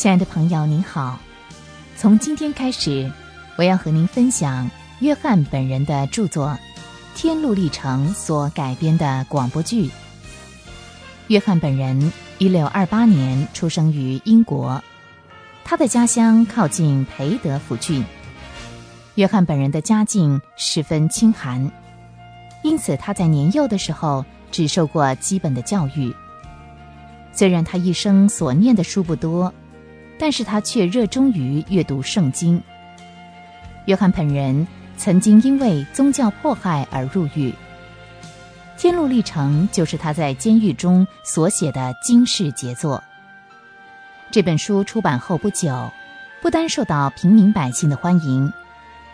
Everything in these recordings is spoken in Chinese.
亲爱的朋友，您好。从今天开始，我要和您分享约翰本人的著作《天路历程》所改编的广播剧。约翰本人一六二八年出生于英国，他的家乡靠近培德福郡。约翰本人的家境十分清寒，因此他在年幼的时候只受过基本的教育。虽然他一生所念的书不多。但是他却热衷于阅读圣经。约翰本人曾经因为宗教迫害而入狱，《天路历程》就是他在监狱中所写的惊世杰作。这本书出版后不久，不单受到平民百姓的欢迎，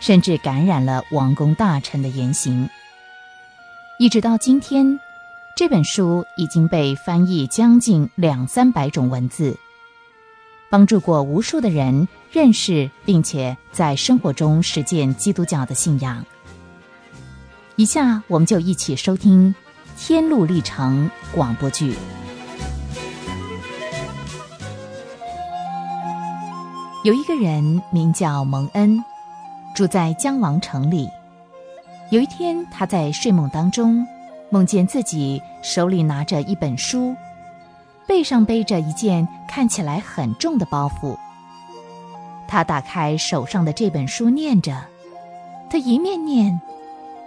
甚至感染了王公大臣的言行。一直到今天，这本书已经被翻译将近两三百种文字。帮助过无数的人认识并且在生活中实践基督教的信仰。以下我们就一起收听《天路历程》广播剧。有一个人名叫蒙恩，住在江王城里。有一天，他在睡梦当中，梦见自己手里拿着一本书。背上背着一件看起来很重的包袱。他打开手上的这本书，念着，他一面念，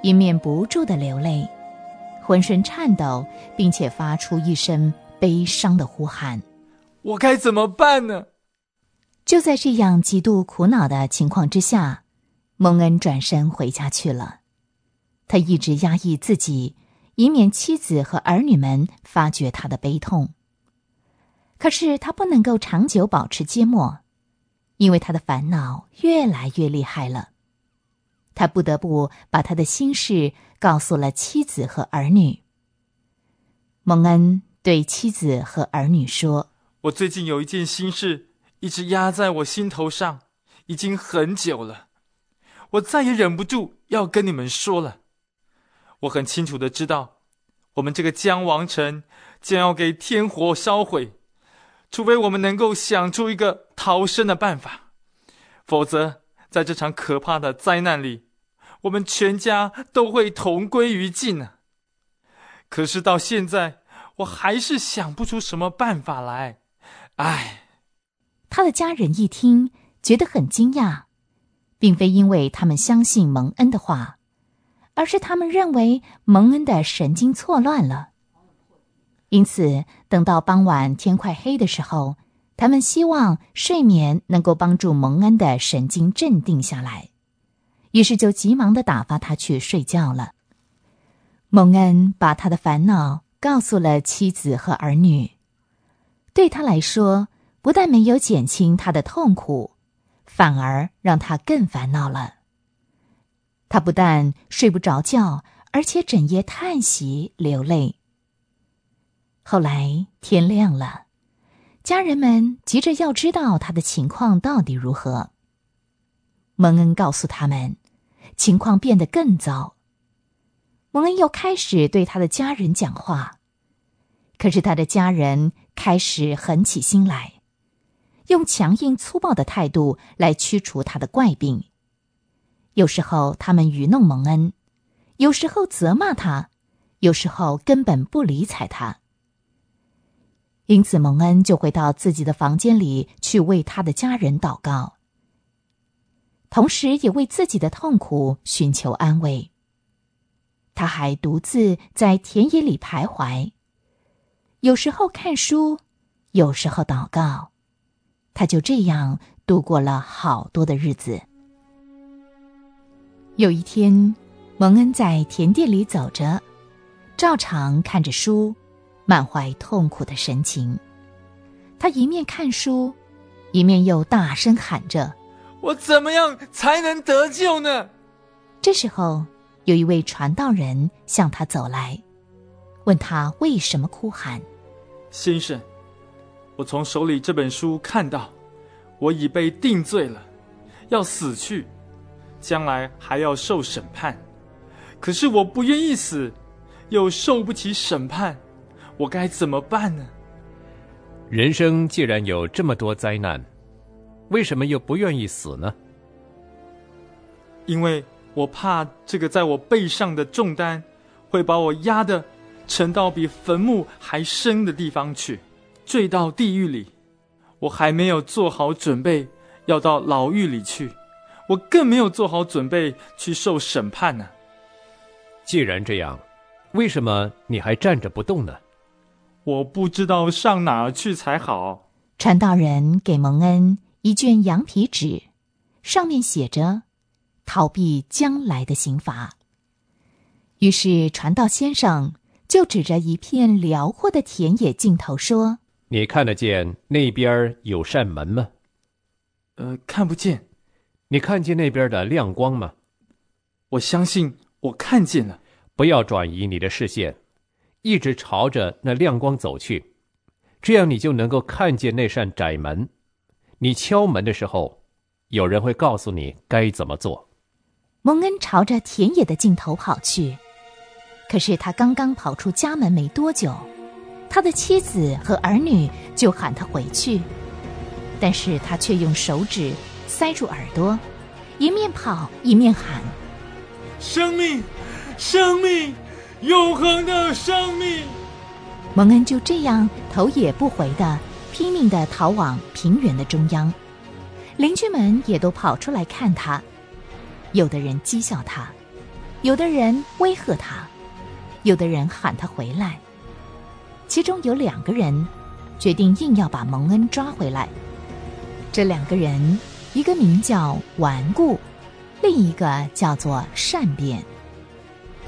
一面不住的流泪，浑身颤抖，并且发出一声悲伤的呼喊：“我该怎么办呢？”就在这样极度苦恼的情况之下，蒙恩转身回家去了。他一直压抑自己，以免妻子和儿女们发觉他的悲痛。可是他不能够长久保持缄默，因为他的烦恼越来越厉害了。他不得不把他的心事告诉了妻子和儿女。蒙恩对妻子和儿女说：“我最近有一件心事一直压在我心头上，已经很久了。我再也忍不住要跟你们说了。我很清楚的知道，我们这个江王城将要给天火烧毁。”除非我们能够想出一个逃生的办法，否则在这场可怕的灾难里，我们全家都会同归于尽呢。可是到现在，我还是想不出什么办法来。唉，他的家人一听，觉得很惊讶，并非因为他们相信蒙恩的话，而是他们认为蒙恩的神经错乱了。因此，等到傍晚天快黑的时候，他们希望睡眠能够帮助蒙恩的神经镇定下来，于是就急忙的打发他去睡觉了。蒙恩把他的烦恼告诉了妻子和儿女，对他来说，不但没有减轻他的痛苦，反而让他更烦恼了。他不但睡不着觉，而且整夜叹息流泪。后来天亮了，家人们急着要知道他的情况到底如何。蒙恩告诉他们，情况变得更糟。蒙恩又开始对他的家人讲话，可是他的家人开始狠起心来，用强硬粗暴的态度来驱除他的怪病。有时候他们愚弄蒙恩，有时候责骂他，有时候根本不理睬他。因此，蒙恩就回到自己的房间里去为他的家人祷告，同时也为自己的痛苦寻求安慰。他还独自在田野里徘徊，有时候看书，有时候祷告。他就这样度过了好多的日子。有一天，蒙恩在田地里走着，照常看着书。满怀痛苦的神情，他一面看书，一面又大声喊着：“我怎么样才能得救呢？”这时候，有一位传道人向他走来，问他为什么哭喊。先生，我从手里这本书看到，我已被定罪了，要死去，将来还要受审判。可是我不愿意死，又受不起审判。我该怎么办呢？人生既然有这么多灾难，为什么又不愿意死呢？因为我怕这个在我背上的重担，会把我压得沉到比坟墓还深的地方去，坠到地狱里。我还没有做好准备要到牢狱里去，我更没有做好准备去受审判呢。既然这样，为什么你还站着不动呢？我不知道上哪儿去才好。传道人给蒙恩一卷羊皮纸，上面写着“逃避将来的刑罚”。于是传道先生就指着一片辽阔的田野尽头说。你看得见那边有扇门吗？呃，看不见。你看见那边的亮光吗？我相信我看见了。不要转移你的视线，一直朝着那亮光走去，这样你就能够看见那扇窄门。你敲门的时候，有人会告诉你该怎么做。蒙恩朝着田野的尽头跑去，可是他刚刚跑出家门没多久。他的妻子和儿女就喊他回去，但是他却用手指塞住耳朵，一面跑一面喊：“生命，生命，永恒的生命！”蒙恩就这样头也不回的拼命的逃往平原的中央，邻居们也都跑出来看他，有的人讥笑他，有的人威吓他，有的人喊他回来。其中有两个人决定硬要把蒙恩抓回来。这两个人，一个名叫顽固，另一个叫做善变。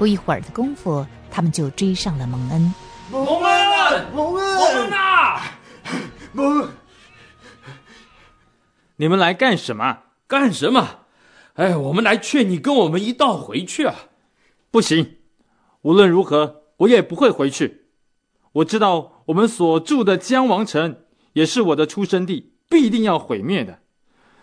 不一会儿的功夫，他们就追上了蒙恩。蒙恩，蒙恩，蒙恩啊！蒙，你们来干什么？干什么？哎，我们来劝你跟我们一道回去啊！不行，无论如何，我也不会回去。我知道我们所住的江王城也是我的出生地，必定要毁灭的。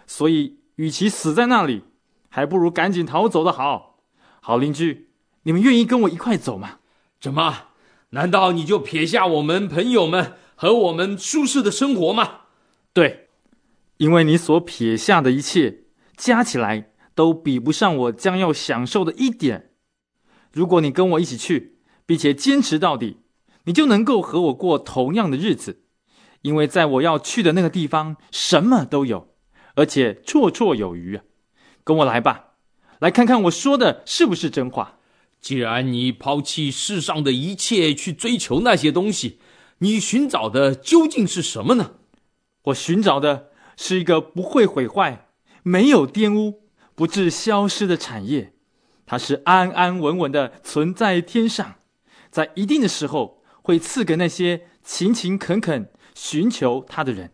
所以，与其死在那里，还不如赶紧逃走的好。好邻居，你们愿意跟我一块走吗？怎么？难道你就撇下我们朋友们和我们舒适的生活吗？对，因为你所撇下的一切加起来都比不上我将要享受的一点。如果你跟我一起去，并且坚持到底。你就能够和我过同样的日子，因为在我要去的那个地方，什么都有，而且绰绰有余啊！跟我来吧，来看看我说的是不是真话。既然你抛弃世上的一切去追求那些东西，你寻找的究竟是什么呢？我寻找的是一个不会毁坏、没有玷污、不致消失的产业，它是安安稳稳的存在天上，在一定的时候。会赐给那些勤勤恳恳寻求它的人。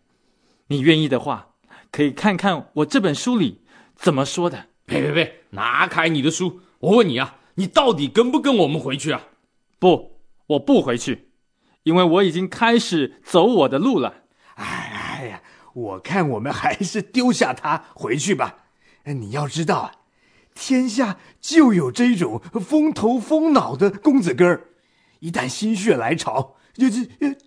你愿意的话，可以看看我这本书里怎么说的。呸呸呸！拿开你的书！我问你啊，你到底跟不跟我们回去啊？不，我不回去，因为我已经开始走我的路了。哎呀，我看我们还是丢下他回去吧。你要知道啊，天下就有这种风头风脑的公子哥儿。一旦心血来潮，就就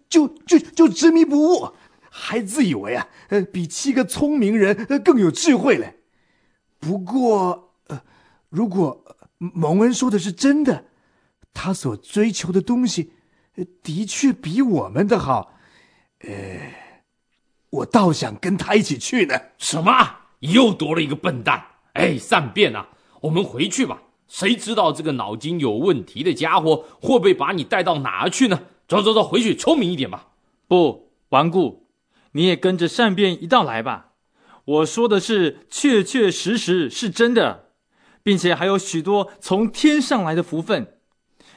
就就就执迷不悟，还自以为啊，呃，比七个聪明人更有智慧嘞。不过，呃，如果蒙恩说的是真的，他所追求的东西，的确比我们的好，呃，我倒想跟他一起去呢。什么？又多了一个笨蛋？哎，善变啊！我们回去吧。谁知道这个脑筋有问题的家伙会不会把你带到哪儿去呢？走走走，回去聪明一点吧。不，顽固，你也跟着善变一道来吧。我说的是确确实实是真的，并且还有许多从天上来的福分。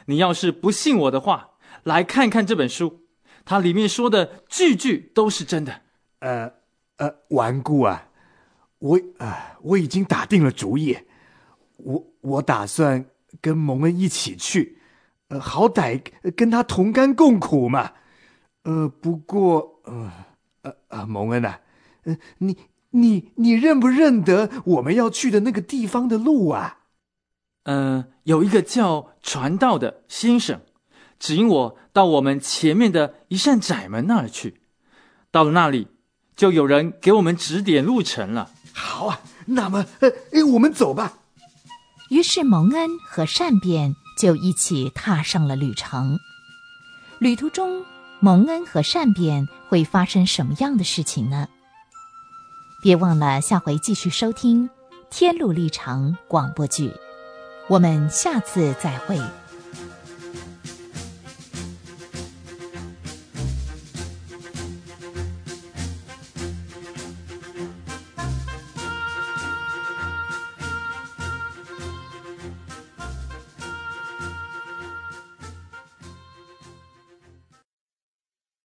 你要是不信我的话，来看看这本书，它里面说的句句都是真的。呃呃，顽固啊，我啊，我已经打定了主意。我我打算跟蒙恩一起去，呃，好歹跟他同甘共苦嘛。呃，不过，呃呃呃，蒙恩呐，呃，你你你认不认得我们要去的那个地方的路啊？嗯，有一个叫传道的先生，指引我到我们前面的一扇窄门那儿去。到了那里，就有人给我们指点路程了。好啊，那么，呃，哎，我们走吧。于是蒙恩和善变就一起踏上了旅程。旅途中，蒙恩和善变会发生什么样的事情呢？别忘了下回继续收听《天路历程》广播剧。我们下次再会。